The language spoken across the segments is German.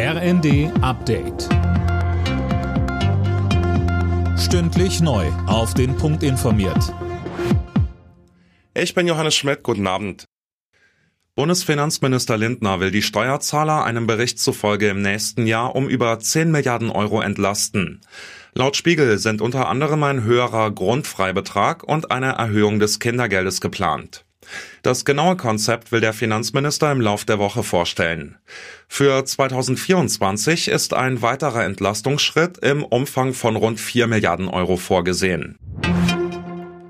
RND Update. Stündlich neu. Auf den Punkt informiert. Ich bin Johannes Schmidt. Guten Abend. Bundesfinanzminister Lindner will die Steuerzahler einem Bericht zufolge im nächsten Jahr um über 10 Milliarden Euro entlasten. Laut Spiegel sind unter anderem ein höherer Grundfreibetrag und eine Erhöhung des Kindergeldes geplant. Das genaue Konzept will der Finanzminister im Lauf der Woche vorstellen. Für 2024 ist ein weiterer Entlastungsschritt im Umfang von rund 4 Milliarden Euro vorgesehen.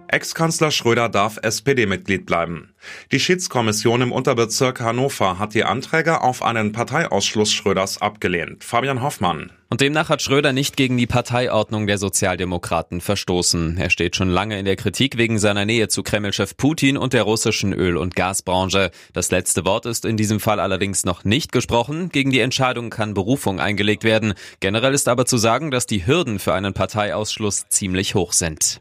Ex-Kanzler Schröder darf SPD-Mitglied bleiben. Die Schiedskommission im Unterbezirk Hannover hat die Anträge auf einen Parteiausschluss Schröders abgelehnt. Fabian Hoffmann. Und demnach hat Schröder nicht gegen die Parteiordnung der Sozialdemokraten verstoßen. Er steht schon lange in der Kritik wegen seiner Nähe zu Kremlchef Putin und der russischen Öl- und Gasbranche. Das letzte Wort ist in diesem Fall allerdings noch nicht gesprochen. Gegen die Entscheidung kann Berufung eingelegt werden. Generell ist aber zu sagen, dass die Hürden für einen Parteiausschluss ziemlich hoch sind.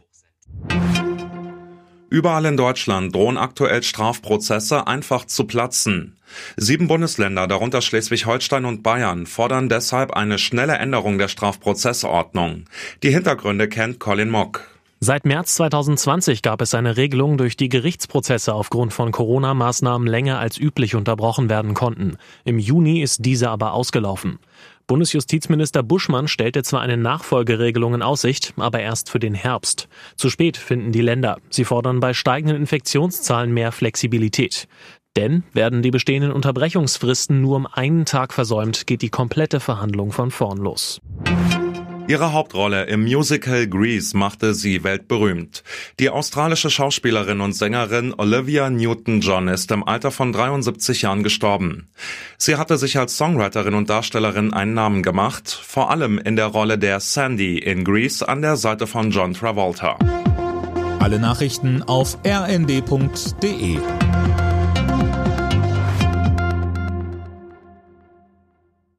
Überall in Deutschland drohen aktuell Strafprozesse einfach zu platzen. Sieben Bundesländer, darunter Schleswig-Holstein und Bayern, fordern deshalb eine schnelle Änderung der Strafprozessordnung. Die Hintergründe kennt Colin Mock. Seit März 2020 gab es eine Regelung, durch die Gerichtsprozesse aufgrund von Corona-Maßnahmen länger als üblich unterbrochen werden konnten. Im Juni ist diese aber ausgelaufen. Bundesjustizminister Buschmann stellte zwar eine Nachfolgeregelung in Aussicht, aber erst für den Herbst. Zu spät finden die Länder. Sie fordern bei steigenden Infektionszahlen mehr Flexibilität. Denn werden die bestehenden Unterbrechungsfristen nur um einen Tag versäumt, geht die komplette Verhandlung von vorn los. Ihre Hauptrolle im Musical Grease machte sie weltberühmt. Die australische Schauspielerin und Sängerin Olivia Newton-John ist im Alter von 73 Jahren gestorben. Sie hatte sich als Songwriterin und Darstellerin einen Namen gemacht, vor allem in der Rolle der Sandy in Grease an der Seite von John Travolta. Alle Nachrichten auf rnd.de